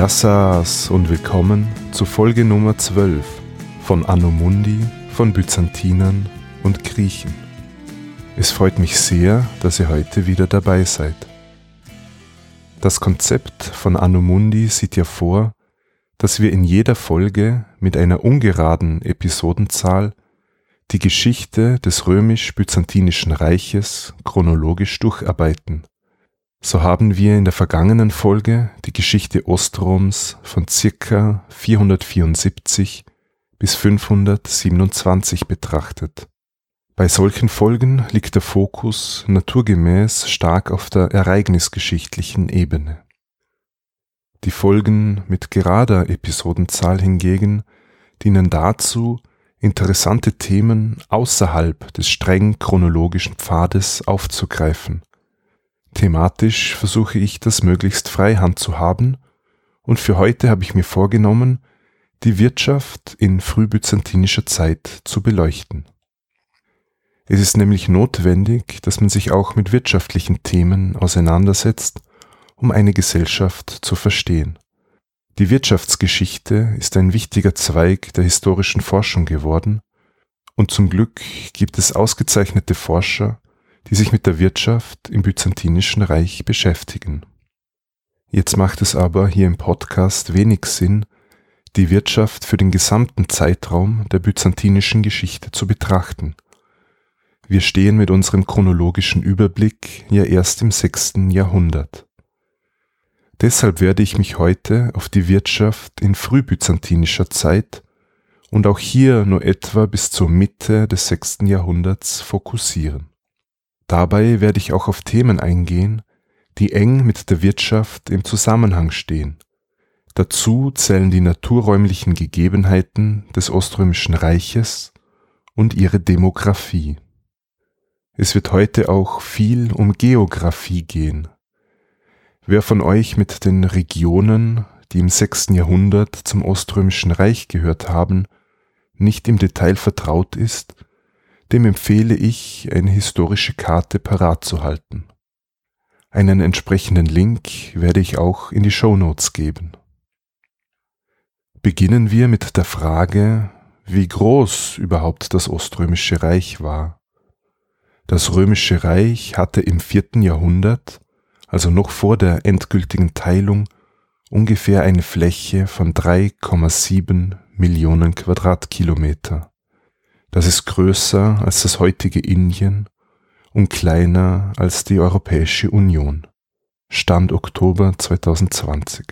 Yassas und willkommen zu Folge Nummer 12 von Anno Mundi von Byzantinern und Griechen. Es freut mich sehr, dass ihr heute wieder dabei seid. Das Konzept von Anno Mundi sieht ja vor, dass wir in jeder Folge mit einer ungeraden Episodenzahl die Geschichte des römisch-byzantinischen Reiches chronologisch durcharbeiten. So haben wir in der vergangenen Folge die Geschichte Ostroms von circa 474 bis 527 betrachtet. Bei solchen Folgen liegt der Fokus naturgemäß stark auf der ereignisgeschichtlichen Ebene. Die Folgen mit gerader Episodenzahl hingegen dienen dazu, interessante Themen außerhalb des streng chronologischen Pfades aufzugreifen. Thematisch versuche ich das möglichst frei Hand zu haben und für heute habe ich mir vorgenommen, die Wirtschaft in frühbyzantinischer Zeit zu beleuchten. Es ist nämlich notwendig, dass man sich auch mit wirtschaftlichen Themen auseinandersetzt, um eine Gesellschaft zu verstehen. Die Wirtschaftsgeschichte ist ein wichtiger Zweig der historischen Forschung geworden, und zum Glück gibt es ausgezeichnete Forscher, die sich mit der Wirtschaft im Byzantinischen Reich beschäftigen. Jetzt macht es aber hier im Podcast wenig Sinn, die Wirtschaft für den gesamten Zeitraum der byzantinischen Geschichte zu betrachten – wir stehen mit unserem chronologischen Überblick ja erst im sechsten Jahrhundert. Deshalb werde ich mich heute auf die Wirtschaft in frühbyzantinischer Zeit und auch hier nur etwa bis zur Mitte des sechsten Jahrhunderts fokussieren. Dabei werde ich auch auf Themen eingehen, die eng mit der Wirtschaft im Zusammenhang stehen. Dazu zählen die naturräumlichen Gegebenheiten des Oströmischen Reiches und ihre Demografie. Es wird heute auch viel um Geographie gehen. Wer von euch mit den Regionen, die im 6. Jahrhundert zum Oströmischen Reich gehört haben, nicht im Detail vertraut ist, dem empfehle ich, eine historische Karte parat zu halten. Einen entsprechenden Link werde ich auch in die Show Notes geben. Beginnen wir mit der Frage, wie groß überhaupt das Oströmische Reich war. Das römische Reich hatte im vierten Jahrhundert, also noch vor der endgültigen Teilung, ungefähr eine Fläche von 3,7 Millionen Quadratkilometer. Das ist größer als das heutige Indien und kleiner als die Europäische Union. Stand Oktober 2020.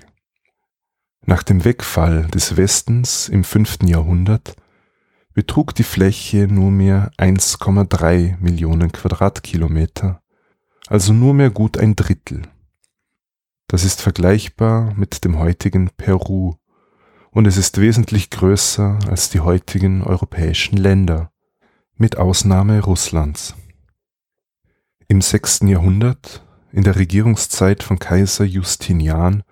Nach dem Wegfall des Westens im fünften Jahrhundert betrug die Fläche nur mehr 1,3 Millionen Quadratkilometer, also nur mehr gut ein Drittel. Das ist vergleichbar mit dem heutigen Peru und es ist wesentlich größer als die heutigen europäischen Länder, mit Ausnahme Russlands. Im sechsten Jahrhundert, in der Regierungszeit von Kaiser Justinian,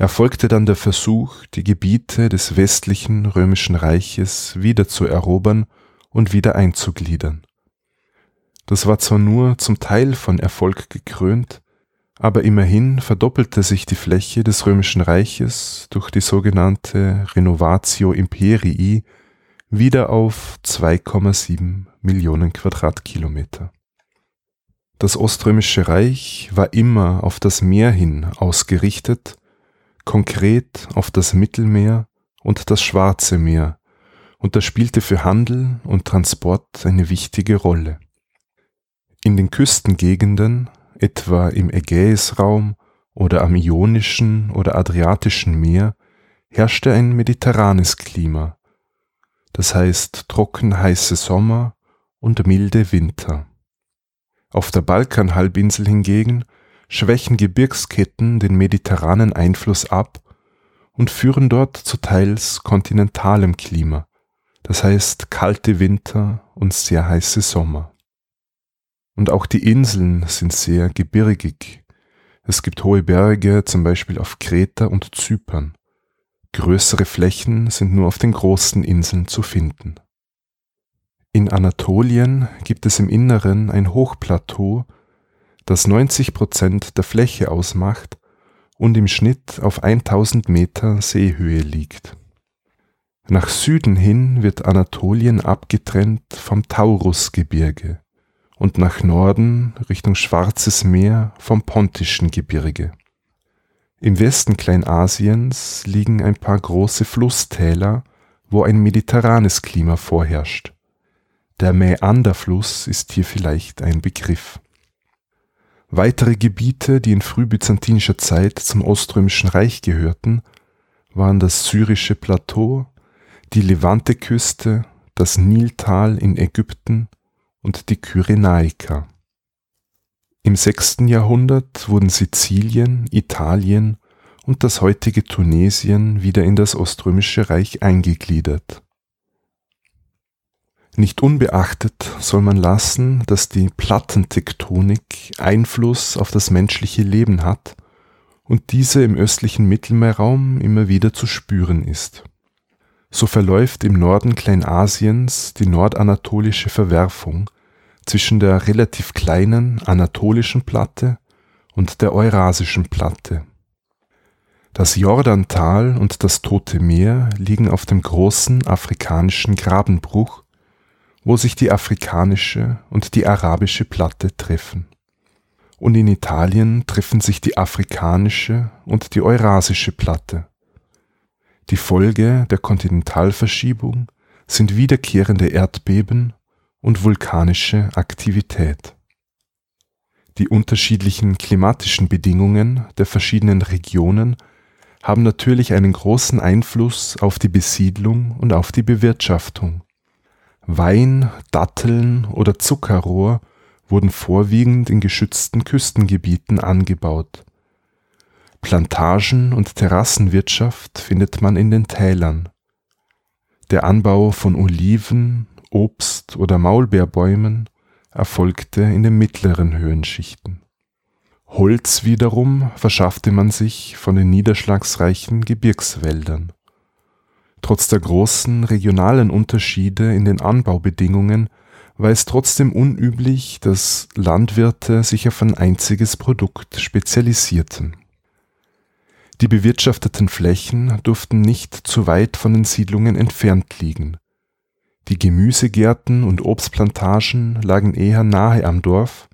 erfolgte dann der Versuch, die Gebiete des westlichen römischen Reiches wieder zu erobern und wieder einzugliedern. Das war zwar nur zum Teil von Erfolg gekrönt, aber immerhin verdoppelte sich die Fläche des römischen Reiches durch die sogenannte Renovatio Imperii wieder auf 2,7 Millionen Quadratkilometer. Das Oströmische Reich war immer auf das Meer hin ausgerichtet konkret auf das Mittelmeer und das Schwarze Meer, und das spielte für Handel und Transport eine wichtige Rolle. In den Küstengegenden, etwa im Ägäisraum oder am Ionischen oder Adriatischen Meer, herrschte ein mediterranes Klima, das heißt trocken heiße Sommer und milde Winter. Auf der Balkanhalbinsel hingegen schwächen Gebirgsketten den mediterranen Einfluss ab und führen dort zu teils kontinentalem Klima, das heißt kalte Winter und sehr heiße Sommer. Und auch die Inseln sind sehr gebirgig. Es gibt hohe Berge, zum Beispiel auf Kreta und Zypern. Größere Flächen sind nur auf den großen Inseln zu finden. In Anatolien gibt es im Inneren ein Hochplateau, das 90 Prozent der Fläche ausmacht und im Schnitt auf 1000 Meter Seehöhe liegt. Nach Süden hin wird Anatolien abgetrennt vom Taurusgebirge und nach Norden Richtung Schwarzes Meer vom Pontischen Gebirge. Im Westen Kleinasiens liegen ein paar große Flusstäler, wo ein mediterranes Klima vorherrscht. Der Mäanderfluss ist hier vielleicht ein Begriff. Weitere Gebiete, die in frühbyzantinischer Zeit zum Oströmischen Reich gehörten, waren das syrische Plateau, die Levante-Küste, das Niltal in Ägypten und die Kyrenaika. Im 6. Jahrhundert wurden Sizilien, Italien und das heutige Tunesien wieder in das Oströmische Reich eingegliedert. Nicht unbeachtet soll man lassen, dass die Plattentektonik Einfluss auf das menschliche Leben hat und diese im östlichen Mittelmeerraum immer wieder zu spüren ist. So verläuft im Norden Kleinasiens die nordanatolische Verwerfung zwischen der relativ kleinen anatolischen Platte und der eurasischen Platte. Das Jordantal und das Tote Meer liegen auf dem großen afrikanischen Grabenbruch, wo sich die afrikanische und die arabische Platte treffen. Und in Italien treffen sich die afrikanische und die eurasische Platte. Die Folge der Kontinentalverschiebung sind wiederkehrende Erdbeben und vulkanische Aktivität. Die unterschiedlichen klimatischen Bedingungen der verschiedenen Regionen haben natürlich einen großen Einfluss auf die Besiedlung und auf die Bewirtschaftung. Wein, Datteln oder Zuckerrohr wurden vorwiegend in geschützten Küstengebieten angebaut. Plantagen und Terrassenwirtschaft findet man in den Tälern. Der Anbau von Oliven, Obst- oder Maulbeerbäumen erfolgte in den mittleren Höhenschichten. Holz wiederum verschaffte man sich von den niederschlagsreichen Gebirgswäldern. Trotz der großen regionalen Unterschiede in den Anbaubedingungen war es trotzdem unüblich, dass Landwirte sich auf ein einziges Produkt spezialisierten. Die bewirtschafteten Flächen durften nicht zu weit von den Siedlungen entfernt liegen. Die Gemüsegärten und Obstplantagen lagen eher nahe am Dorf,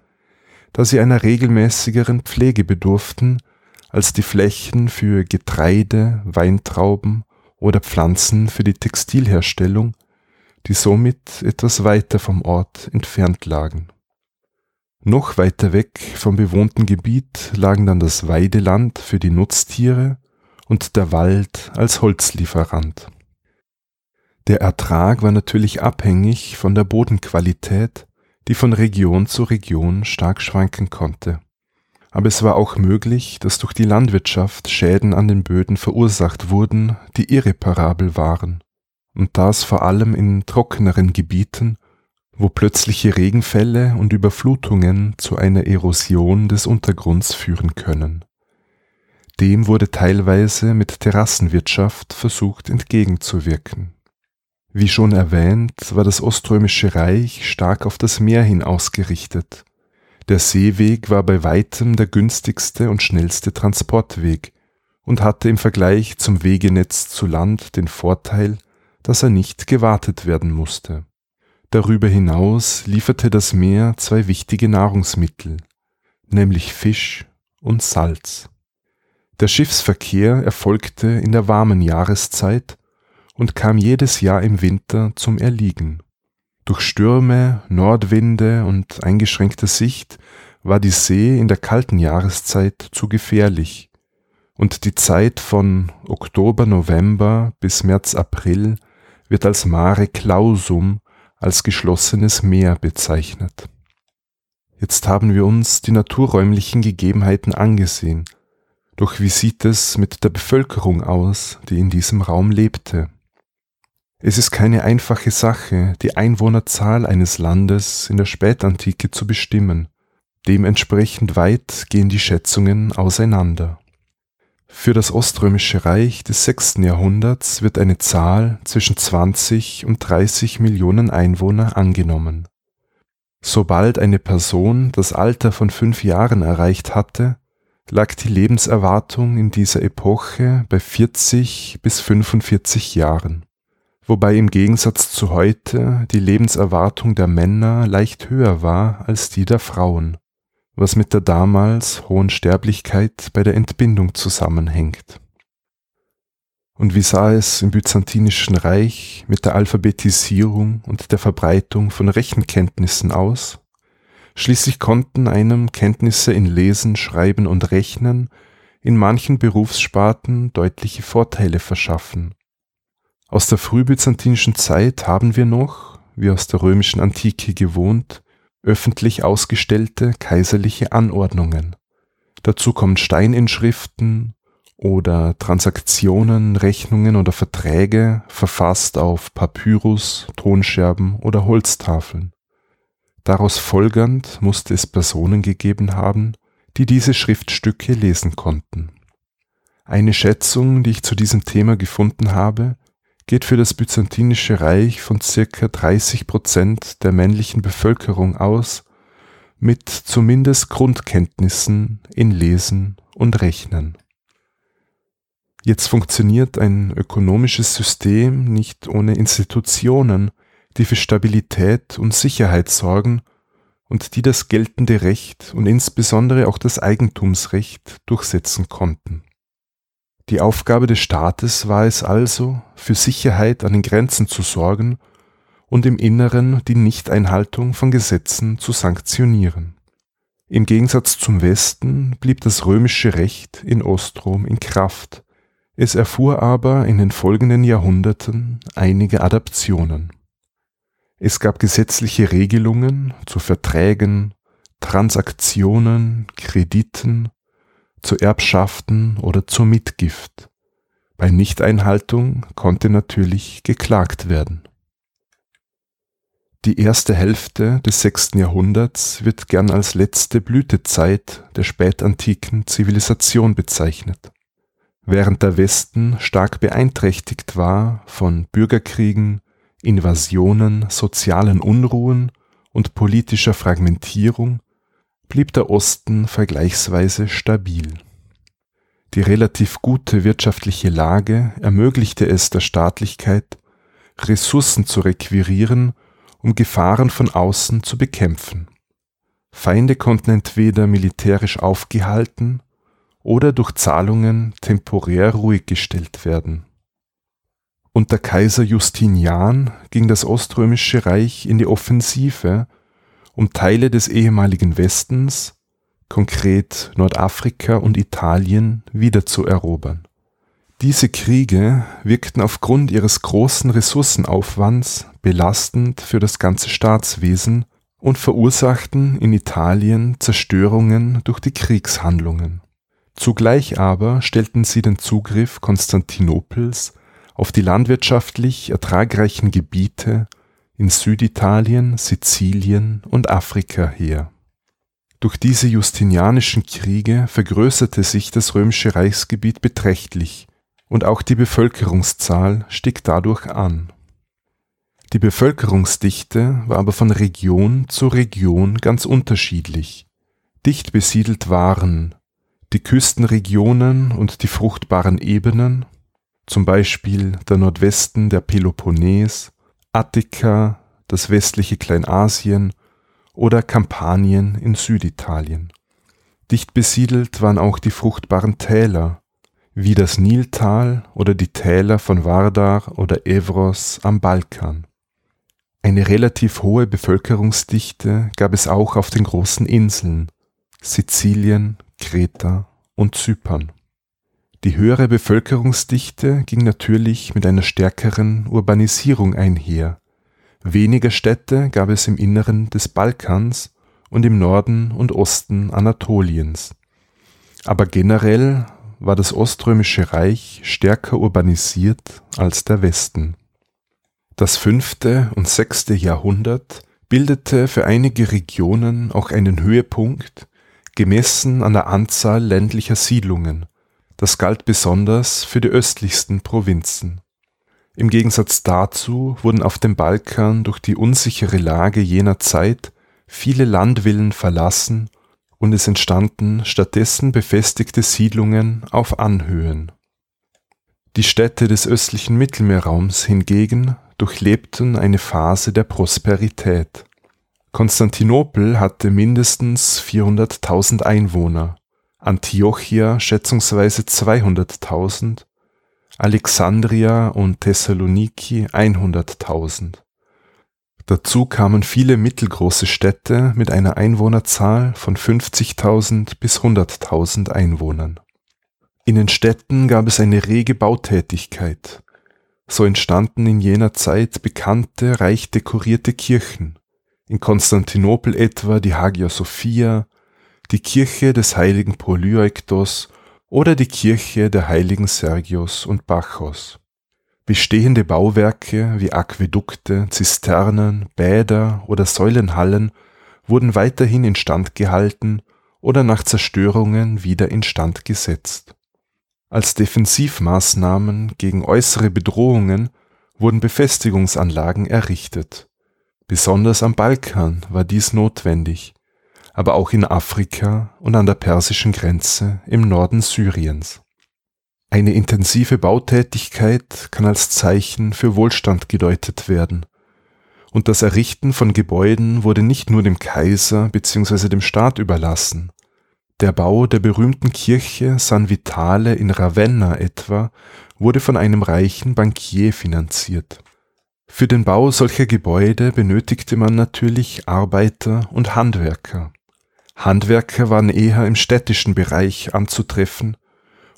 da sie einer regelmäßigeren Pflege bedurften als die Flächen für Getreide, Weintrauben oder Pflanzen für die Textilherstellung, die somit etwas weiter vom Ort entfernt lagen. Noch weiter weg vom bewohnten Gebiet lagen dann das Weideland für die Nutztiere und der Wald als Holzlieferant. Der Ertrag war natürlich abhängig von der Bodenqualität, die von Region zu Region stark schwanken konnte aber es war auch möglich, dass durch die Landwirtschaft Schäden an den Böden verursacht wurden, die irreparabel waren, und das vor allem in trockeneren Gebieten, wo plötzliche Regenfälle und Überflutungen zu einer Erosion des Untergrunds führen können. Dem wurde teilweise mit Terrassenwirtschaft versucht entgegenzuwirken. Wie schon erwähnt, war das Oströmische Reich stark auf das Meer hin ausgerichtet der Seeweg war bei weitem der günstigste und schnellste Transportweg und hatte im Vergleich zum Wegenetz zu Land den Vorteil, dass er nicht gewartet werden musste. Darüber hinaus lieferte das Meer zwei wichtige Nahrungsmittel, nämlich Fisch und Salz. Der Schiffsverkehr erfolgte in der warmen Jahreszeit und kam jedes Jahr im Winter zum Erliegen. Durch Stürme, Nordwinde und eingeschränkte Sicht war die See in der kalten Jahreszeit zu gefährlich, und die Zeit von Oktober, November bis März, April wird als Mare Clausum, als geschlossenes Meer bezeichnet. Jetzt haben wir uns die naturräumlichen Gegebenheiten angesehen, doch wie sieht es mit der Bevölkerung aus, die in diesem Raum lebte? Es ist keine einfache Sache, die Einwohnerzahl eines Landes in der Spätantike zu bestimmen. Dementsprechend weit gehen die Schätzungen auseinander. Für das Oströmische Reich des 6. Jahrhunderts wird eine Zahl zwischen 20 und 30 Millionen Einwohner angenommen. Sobald eine Person das Alter von fünf Jahren erreicht hatte, lag die Lebenserwartung in dieser Epoche bei 40 bis 45 Jahren, wobei im Gegensatz zu heute die Lebenserwartung der Männer leicht höher war als die der Frauen, was mit der damals hohen Sterblichkeit bei der Entbindung zusammenhängt. Und wie sah es im Byzantinischen Reich mit der Alphabetisierung und der Verbreitung von Rechenkenntnissen aus? Schließlich konnten einem Kenntnisse in Lesen, Schreiben und Rechnen in manchen Berufssparten deutliche Vorteile verschaffen. Aus der frühbyzantinischen Zeit haben wir noch, wie aus der römischen Antike gewohnt, öffentlich ausgestellte kaiserliche Anordnungen. Dazu kommen Steininschriften, oder Transaktionen, Rechnungen oder Verträge verfasst auf Papyrus, Tonscherben oder Holztafeln. Daraus folgernd musste es Personen gegeben haben, die diese Schriftstücke lesen konnten. Eine Schätzung, die ich zu diesem Thema gefunden habe, geht für das Byzantinische Reich von circa 30 Prozent der männlichen Bevölkerung aus, mit zumindest Grundkenntnissen in Lesen und Rechnen. Jetzt funktioniert ein ökonomisches System nicht ohne Institutionen, die für Stabilität und Sicherheit sorgen und die das geltende Recht und insbesondere auch das Eigentumsrecht durchsetzen konnten. Die Aufgabe des Staates war es also, für Sicherheit an den Grenzen zu sorgen und im Inneren die Nichteinhaltung von Gesetzen zu sanktionieren. Im Gegensatz zum Westen blieb das römische Recht in Ostrom in Kraft, es erfuhr aber in den folgenden Jahrhunderten einige Adaptionen. Es gab gesetzliche Regelungen zu Verträgen, Transaktionen, Krediten, zu Erbschaften oder zur Mitgift. Bei Nichteinhaltung konnte natürlich geklagt werden. Die erste Hälfte des sechsten Jahrhunderts wird gern als letzte Blütezeit der spätantiken Zivilisation bezeichnet. Während der Westen stark beeinträchtigt war von Bürgerkriegen, Invasionen, sozialen Unruhen und politischer Fragmentierung, blieb der Osten vergleichsweise stabil. Die relativ gute wirtschaftliche Lage ermöglichte es der Staatlichkeit, Ressourcen zu requirieren, um Gefahren von außen zu bekämpfen. Feinde konnten entweder militärisch aufgehalten oder durch Zahlungen temporär ruhig gestellt werden. Unter Kaiser Justinian ging das Oströmische Reich in die Offensive, um Teile des ehemaligen Westens, konkret Nordafrika und Italien, wiederzuerobern. Diese Kriege wirkten aufgrund ihres großen Ressourcenaufwands belastend für das ganze Staatswesen und verursachten in Italien Zerstörungen durch die Kriegshandlungen. Zugleich aber stellten sie den Zugriff Konstantinopels auf die landwirtschaftlich ertragreichen Gebiete in Süditalien, Sizilien und Afrika her. Durch diese Justinianischen Kriege vergrößerte sich das römische Reichsgebiet beträchtlich und auch die Bevölkerungszahl stieg dadurch an. Die Bevölkerungsdichte war aber von Region zu Region ganz unterschiedlich. Dicht besiedelt waren die Küstenregionen und die fruchtbaren Ebenen, zum Beispiel der Nordwesten der Peloponnes, Attika, das westliche Kleinasien oder Kampanien in Süditalien. Dicht besiedelt waren auch die fruchtbaren Täler, wie das Niltal oder die Täler von Vardar oder Evros am Balkan. Eine relativ hohe Bevölkerungsdichte gab es auch auf den großen Inseln Sizilien, Kreta und Zypern. Die höhere Bevölkerungsdichte ging natürlich mit einer stärkeren Urbanisierung einher. Weniger Städte gab es im Inneren des Balkans und im Norden und Osten Anatoliens. Aber generell war das Oströmische Reich stärker urbanisiert als der Westen. Das fünfte und sechste Jahrhundert bildete für einige Regionen auch einen Höhepunkt gemessen an der Anzahl ländlicher Siedlungen, das galt besonders für die östlichsten Provinzen. Im Gegensatz dazu wurden auf dem Balkan durch die unsichere Lage jener Zeit viele Landvillen verlassen und es entstanden stattdessen befestigte Siedlungen auf Anhöhen. Die Städte des östlichen Mittelmeerraums hingegen durchlebten eine Phase der Prosperität. Konstantinopel hatte mindestens 400.000 Einwohner, Antiochia schätzungsweise 200.000, Alexandria und Thessaloniki 100.000. Dazu kamen viele mittelgroße Städte mit einer Einwohnerzahl von 50.000 bis 100.000 Einwohnern. In den Städten gab es eine rege Bautätigkeit. So entstanden in jener Zeit bekannte, reich dekorierte Kirchen. In Konstantinopel etwa die Hagia Sophia, die Kirche des heiligen Polyektos oder die Kirche der heiligen Sergius und Bacchus. Bestehende Bauwerke wie Aquädukte, Zisternen, Bäder oder Säulenhallen wurden weiterhin instand gehalten oder nach Zerstörungen wieder instand gesetzt. Als Defensivmaßnahmen gegen äußere Bedrohungen wurden Befestigungsanlagen errichtet. Besonders am Balkan war dies notwendig, aber auch in Afrika und an der persischen Grenze im Norden Syriens. Eine intensive Bautätigkeit kann als Zeichen für Wohlstand gedeutet werden, und das Errichten von Gebäuden wurde nicht nur dem Kaiser bzw. dem Staat überlassen. Der Bau der berühmten Kirche San Vitale in Ravenna etwa wurde von einem reichen Bankier finanziert. Für den Bau solcher Gebäude benötigte man natürlich Arbeiter und Handwerker. Handwerker waren eher im städtischen Bereich anzutreffen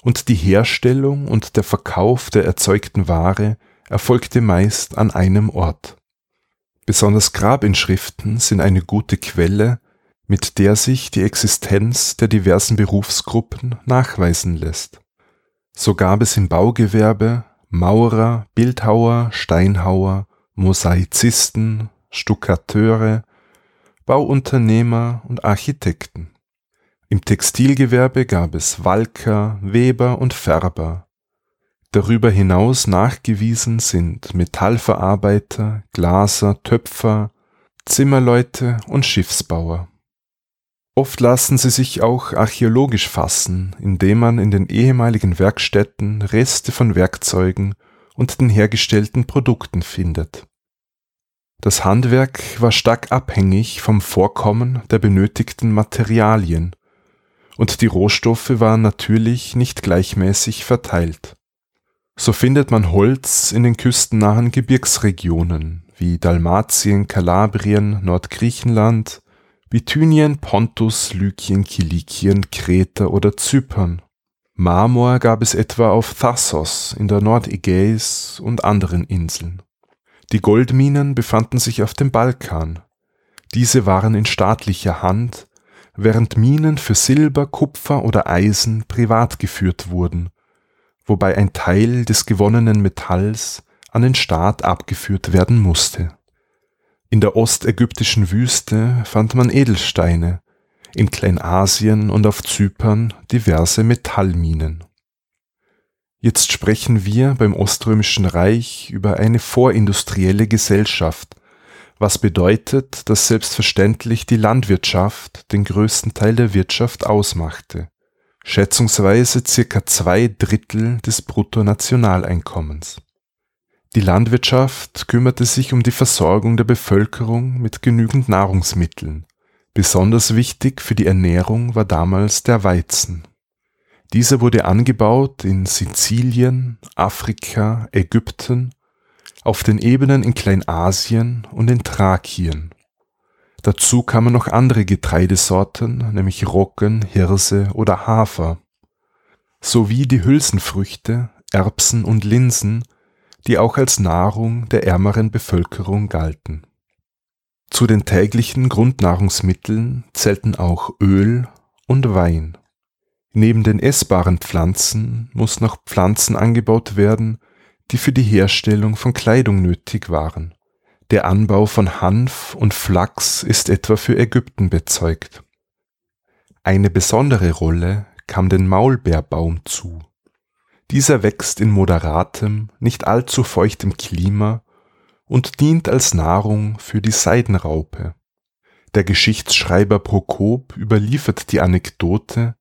und die Herstellung und der Verkauf der erzeugten Ware erfolgte meist an einem Ort. Besonders Grabinschriften sind eine gute Quelle, mit der sich die Existenz der diversen Berufsgruppen nachweisen lässt. So gab es im Baugewerbe Maurer, Bildhauer, Steinhauer, Mosaizisten, Stuckateure, Bauunternehmer und Architekten. Im Textilgewerbe gab es Walker, Weber und Färber. Darüber hinaus nachgewiesen sind Metallverarbeiter, Glaser, Töpfer, Zimmerleute und Schiffsbauer. Oft lassen sie sich auch archäologisch fassen, indem man in den ehemaligen Werkstätten Reste von Werkzeugen und den hergestellten Produkten findet. Das Handwerk war stark abhängig vom Vorkommen der benötigten Materialien und die Rohstoffe waren natürlich nicht gleichmäßig verteilt. So findet man Holz in den küstennahen Gebirgsregionen wie Dalmatien, Kalabrien, Nordgriechenland, Bithynien, Pontus, Lykien, Kilikien, Kreta oder Zypern. Marmor gab es etwa auf Thassos in der Nordägäis und anderen Inseln. Die Goldminen befanden sich auf dem Balkan. Diese waren in staatlicher Hand während Minen für Silber, Kupfer oder Eisen privat geführt wurden, wobei ein Teil des gewonnenen Metalls an den Staat abgeführt werden musste. In der ostägyptischen Wüste fand man Edelsteine, in Kleinasien und auf Zypern diverse Metallminen. Jetzt sprechen wir beim Oströmischen Reich über eine vorindustrielle Gesellschaft, was bedeutet, dass selbstverständlich die Landwirtschaft den größten Teil der Wirtschaft ausmachte, schätzungsweise circa zwei Drittel des Bruttonationaleinkommens. Die Landwirtschaft kümmerte sich um die Versorgung der Bevölkerung mit genügend Nahrungsmitteln. Besonders wichtig für die Ernährung war damals der Weizen. Dieser wurde angebaut in Sizilien, Afrika, Ägypten auf den Ebenen in Kleinasien und in Thrakien. Dazu kamen noch andere Getreidesorten, nämlich Roggen, Hirse oder Hafer, sowie die Hülsenfrüchte, Erbsen und Linsen, die auch als Nahrung der ärmeren Bevölkerung galten. Zu den täglichen Grundnahrungsmitteln zählten auch Öl und Wein. Neben den essbaren Pflanzen mussten auch Pflanzen angebaut werden, die für die Herstellung von Kleidung nötig waren. Der Anbau von Hanf und Flachs ist etwa für Ägypten bezeugt. Eine besondere Rolle kam den Maulbeerbaum zu. Dieser wächst in moderatem, nicht allzu feuchtem Klima und dient als Nahrung für die Seidenraupe. Der Geschichtsschreiber Prokop überliefert die Anekdote,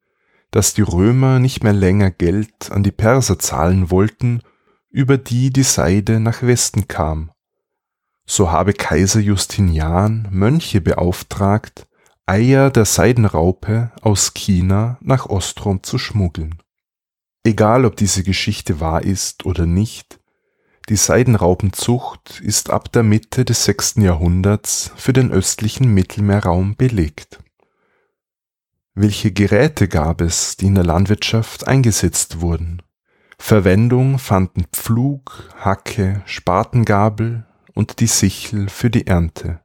dass die Römer nicht mehr länger Geld an die Perser zahlen wollten, über die die Seide nach Westen kam. So habe Kaiser Justinian Mönche beauftragt, Eier der Seidenraupe aus China nach Ostrom zu schmuggeln. Egal ob diese Geschichte wahr ist oder nicht, die Seidenraupenzucht ist ab der Mitte des 6. Jahrhunderts für den östlichen Mittelmeerraum belegt. Welche Geräte gab es, die in der Landwirtschaft eingesetzt wurden? Verwendung fanden Pflug, Hacke, Spatengabel und die Sichel für die Ernte.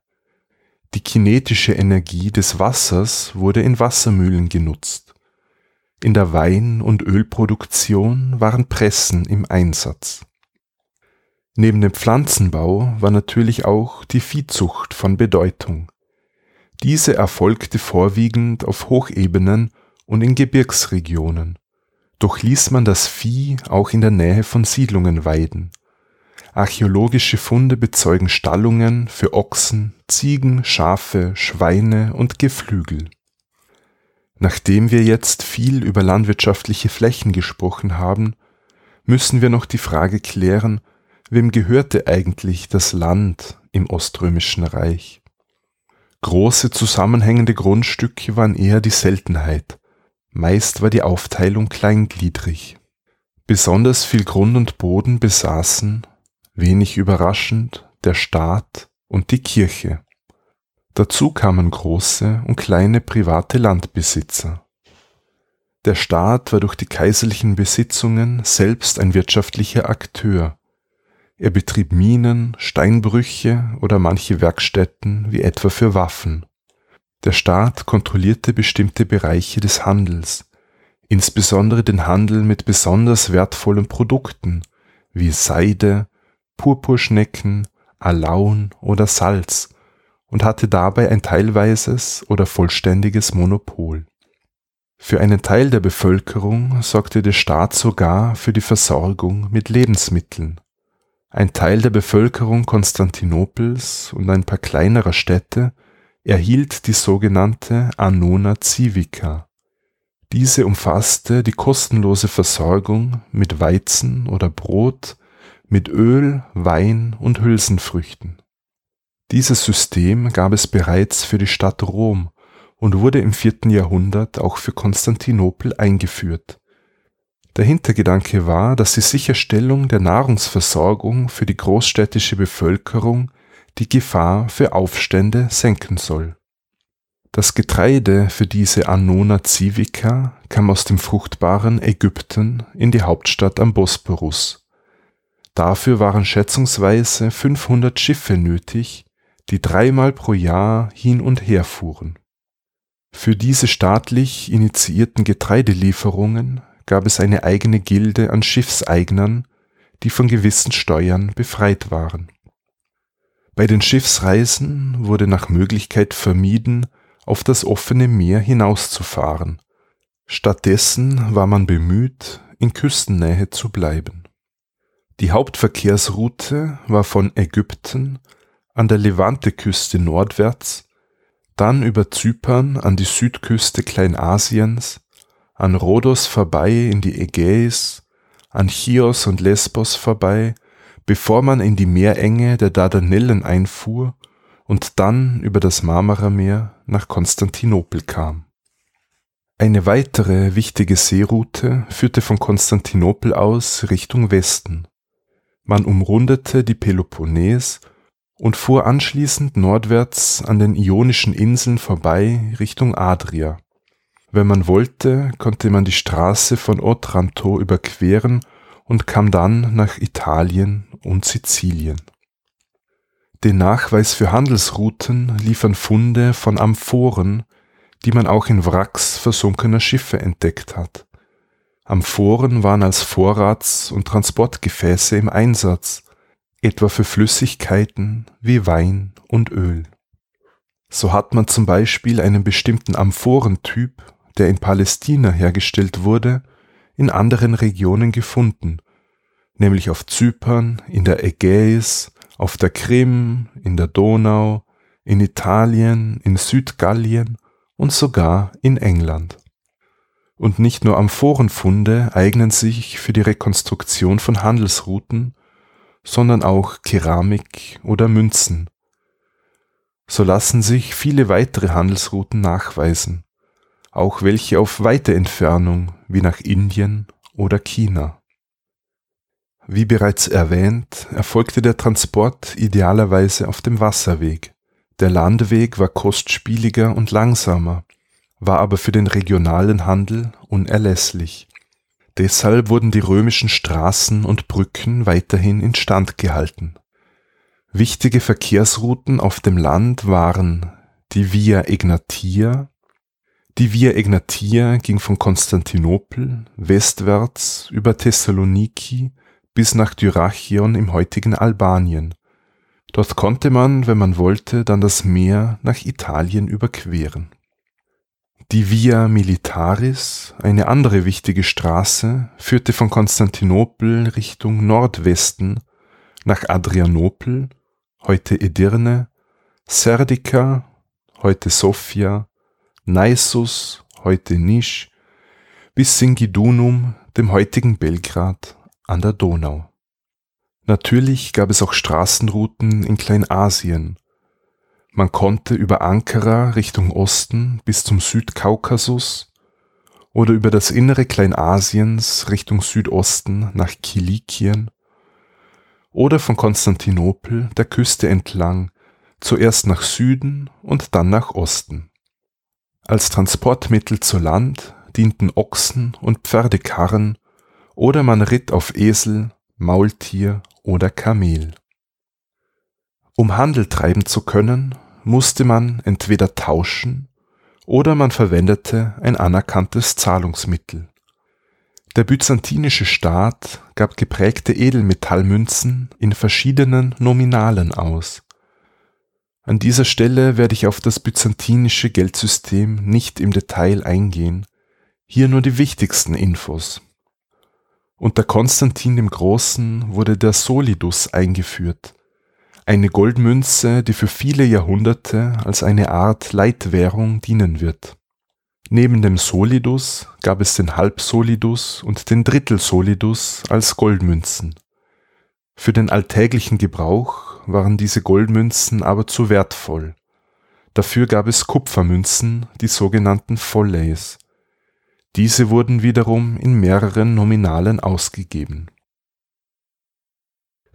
Die kinetische Energie des Wassers wurde in Wassermühlen genutzt. In der Wein- und Ölproduktion waren Pressen im Einsatz. Neben dem Pflanzenbau war natürlich auch die Viehzucht von Bedeutung. Diese erfolgte vorwiegend auf Hochebenen und in Gebirgsregionen. Doch ließ man das Vieh auch in der Nähe von Siedlungen weiden. Archäologische Funde bezeugen Stallungen für Ochsen, Ziegen, Schafe, Schweine und Geflügel. Nachdem wir jetzt viel über landwirtschaftliche Flächen gesprochen haben, müssen wir noch die Frage klären, wem gehörte eigentlich das Land im Oströmischen Reich? Große zusammenhängende Grundstücke waren eher die Seltenheit. Meist war die Aufteilung kleingliedrig. Besonders viel Grund und Boden besaßen, wenig überraschend, der Staat und die Kirche. Dazu kamen große und kleine private Landbesitzer. Der Staat war durch die kaiserlichen Besitzungen selbst ein wirtschaftlicher Akteur, er betrieb Minen, Steinbrüche oder manche Werkstätten wie etwa für Waffen. Der Staat kontrollierte bestimmte Bereiche des Handels, insbesondere den Handel mit besonders wertvollen Produkten wie Seide, Purpurschnecken, Alaun oder Salz und hatte dabei ein teilweises oder vollständiges Monopol. Für einen Teil der Bevölkerung sorgte der Staat sogar für die Versorgung mit Lebensmitteln. Ein Teil der Bevölkerung Konstantinopels und ein paar kleinerer Städte erhielt die sogenannte Annona Civica. Diese umfasste die kostenlose Versorgung mit Weizen oder Brot, mit Öl, Wein und Hülsenfrüchten. Dieses System gab es bereits für die Stadt Rom und wurde im vierten Jahrhundert auch für Konstantinopel eingeführt der Hintergedanke war, dass die Sicherstellung der Nahrungsversorgung für die großstädtische Bevölkerung die Gefahr für Aufstände senken soll. Das Getreide für diese Annona Civica kam aus dem fruchtbaren Ägypten in die Hauptstadt am Bosporus. Dafür waren schätzungsweise 500 Schiffe nötig, die dreimal pro Jahr hin und her fuhren. Für diese staatlich initiierten Getreidelieferungen gab es eine eigene Gilde an Schiffseignern, die von gewissen Steuern befreit waren. Bei den Schiffsreisen wurde nach Möglichkeit vermieden, auf das offene Meer hinauszufahren. Stattdessen war man bemüht, in Küstennähe zu bleiben. Die Hauptverkehrsroute war von Ägypten an der Levante-Küste nordwärts, dann über Zypern an die Südküste Kleinasiens an Rhodos vorbei in die Ägäis, an Chios und Lesbos vorbei, bevor man in die Meerenge der Dardanellen einfuhr und dann über das Marmarameer nach Konstantinopel kam. Eine weitere wichtige Seeroute führte von Konstantinopel aus Richtung Westen. Man umrundete die Peloponnes und fuhr anschließend nordwärts an den Ionischen Inseln vorbei Richtung Adria. Wenn man wollte, konnte man die Straße von Otranto überqueren und kam dann nach Italien und Sizilien. Den Nachweis für Handelsrouten liefern Funde von Amphoren, die man auch in Wracks versunkener Schiffe entdeckt hat. Amphoren waren als Vorrats- und Transportgefäße im Einsatz, etwa für Flüssigkeiten wie Wein und Öl. So hat man zum Beispiel einen bestimmten Amphorentyp der in Palästina hergestellt wurde, in anderen Regionen gefunden, nämlich auf Zypern, in der Ägäis, auf der Krim, in der Donau, in Italien, in Südgallien und sogar in England. Und nicht nur Amphorenfunde eignen sich für die Rekonstruktion von Handelsrouten, sondern auch Keramik oder Münzen. So lassen sich viele weitere Handelsrouten nachweisen, auch welche auf weite Entfernung wie nach Indien oder China. Wie bereits erwähnt, erfolgte der Transport idealerweise auf dem Wasserweg. Der Landweg war kostspieliger und langsamer, war aber für den regionalen Handel unerlässlich. Deshalb wurden die römischen Straßen und Brücken weiterhin instand gehalten. Wichtige Verkehrsrouten auf dem Land waren die Via Egnatia. Die Via Egnatia ging von Konstantinopel westwärts über Thessaloniki bis nach Dyrrhachion im heutigen Albanien. Dort konnte man, wenn man wollte, dann das Meer nach Italien überqueren. Die Via Militaris, eine andere wichtige Straße, führte von Konstantinopel Richtung Nordwesten nach Adrianopel, heute Edirne, Serdica, heute Sofia, Naissus, heute Nisch, bis Singidunum, dem heutigen Belgrad an der Donau. Natürlich gab es auch Straßenrouten in Kleinasien. Man konnte über Ankara Richtung Osten bis zum Südkaukasus oder über das Innere Kleinasiens Richtung Südosten nach Kilikien oder von Konstantinopel der Küste entlang zuerst nach Süden und dann nach Osten. Als Transportmittel zu Land dienten Ochsen und Pferdekarren oder man ritt auf Esel, Maultier oder Kamel. Um Handel treiben zu können, musste man entweder tauschen oder man verwendete ein anerkanntes Zahlungsmittel. Der byzantinische Staat gab geprägte Edelmetallmünzen in verschiedenen Nominalen aus. An dieser Stelle werde ich auf das byzantinische Geldsystem nicht im Detail eingehen, hier nur die wichtigsten Infos. Unter Konstantin dem Großen wurde der Solidus eingeführt, eine Goldmünze, die für viele Jahrhunderte als eine Art Leitwährung dienen wird. Neben dem Solidus gab es den Halbsolidus und den Drittelsolidus als Goldmünzen. Für den alltäglichen Gebrauch waren diese Goldmünzen aber zu wertvoll. Dafür gab es Kupfermünzen, die sogenannten Folleys, diese wurden wiederum in mehreren Nominalen ausgegeben.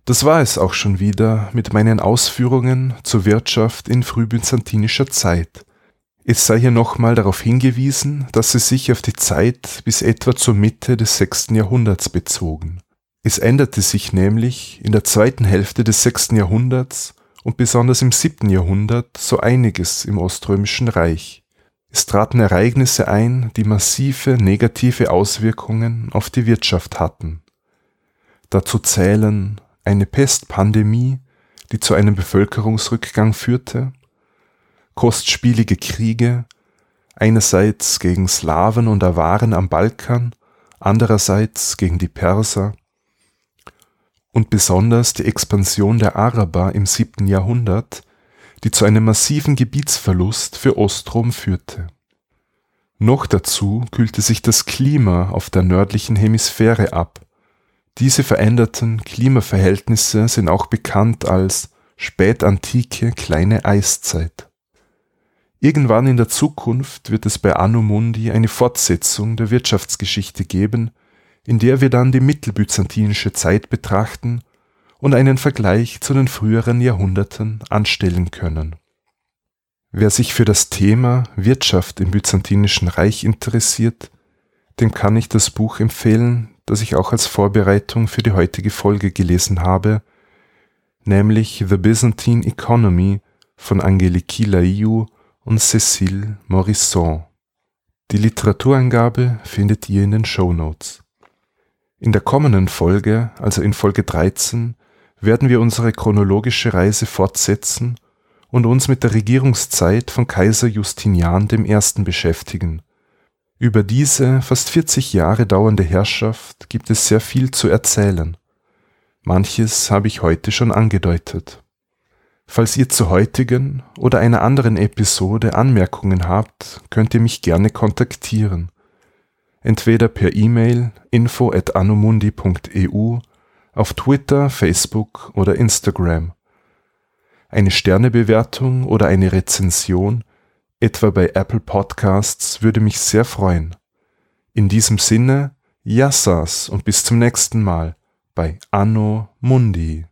Das war es auch schon wieder mit meinen Ausführungen zur Wirtschaft in frühbyzantinischer Zeit. Es sei hier nochmal darauf hingewiesen, dass sie sich auf die Zeit bis etwa zur Mitte des sechsten Jahrhunderts bezogen. Es änderte sich nämlich in der zweiten Hälfte des sechsten Jahrhunderts und besonders im siebten Jahrhundert so einiges im Oströmischen Reich. Es traten Ereignisse ein, die massive negative Auswirkungen auf die Wirtschaft hatten. Dazu zählen eine Pestpandemie, die zu einem Bevölkerungsrückgang führte, kostspielige Kriege, einerseits gegen Slawen und Awaren am Balkan, andererseits gegen die Perser, und besonders die Expansion der Araber im siebten Jahrhundert, die zu einem massiven Gebietsverlust für Ostrom führte. Noch dazu kühlte sich das Klima auf der nördlichen Hemisphäre ab. Diese veränderten Klimaverhältnisse sind auch bekannt als spätantike kleine Eiszeit. Irgendwann in der Zukunft wird es bei Anno Mundi eine Fortsetzung der Wirtschaftsgeschichte geben, in der wir dann die mittelbyzantinische Zeit betrachten und einen Vergleich zu den früheren Jahrhunderten anstellen können. Wer sich für das Thema Wirtschaft im Byzantinischen Reich interessiert, dem kann ich das Buch empfehlen, das ich auch als Vorbereitung für die heutige Folge gelesen habe, nämlich The Byzantine Economy von Angeliki Laiou und Cécile Morisson. Die Literaturangabe findet ihr in den Show Notes. In der kommenden Folge, also in Folge 13, werden wir unsere chronologische Reise fortsetzen und uns mit der Regierungszeit von Kaiser Justinian I. beschäftigen. Über diese fast 40 Jahre dauernde Herrschaft gibt es sehr viel zu erzählen. Manches habe ich heute schon angedeutet. Falls ihr zur heutigen oder einer anderen Episode Anmerkungen habt, könnt ihr mich gerne kontaktieren. Entweder per E-Mail info at anomundi.eu, auf Twitter, Facebook oder Instagram. Eine Sternebewertung oder eine Rezension, etwa bei Apple Podcasts, würde mich sehr freuen. In diesem Sinne, Yassas und bis zum nächsten Mal bei Anno Mundi.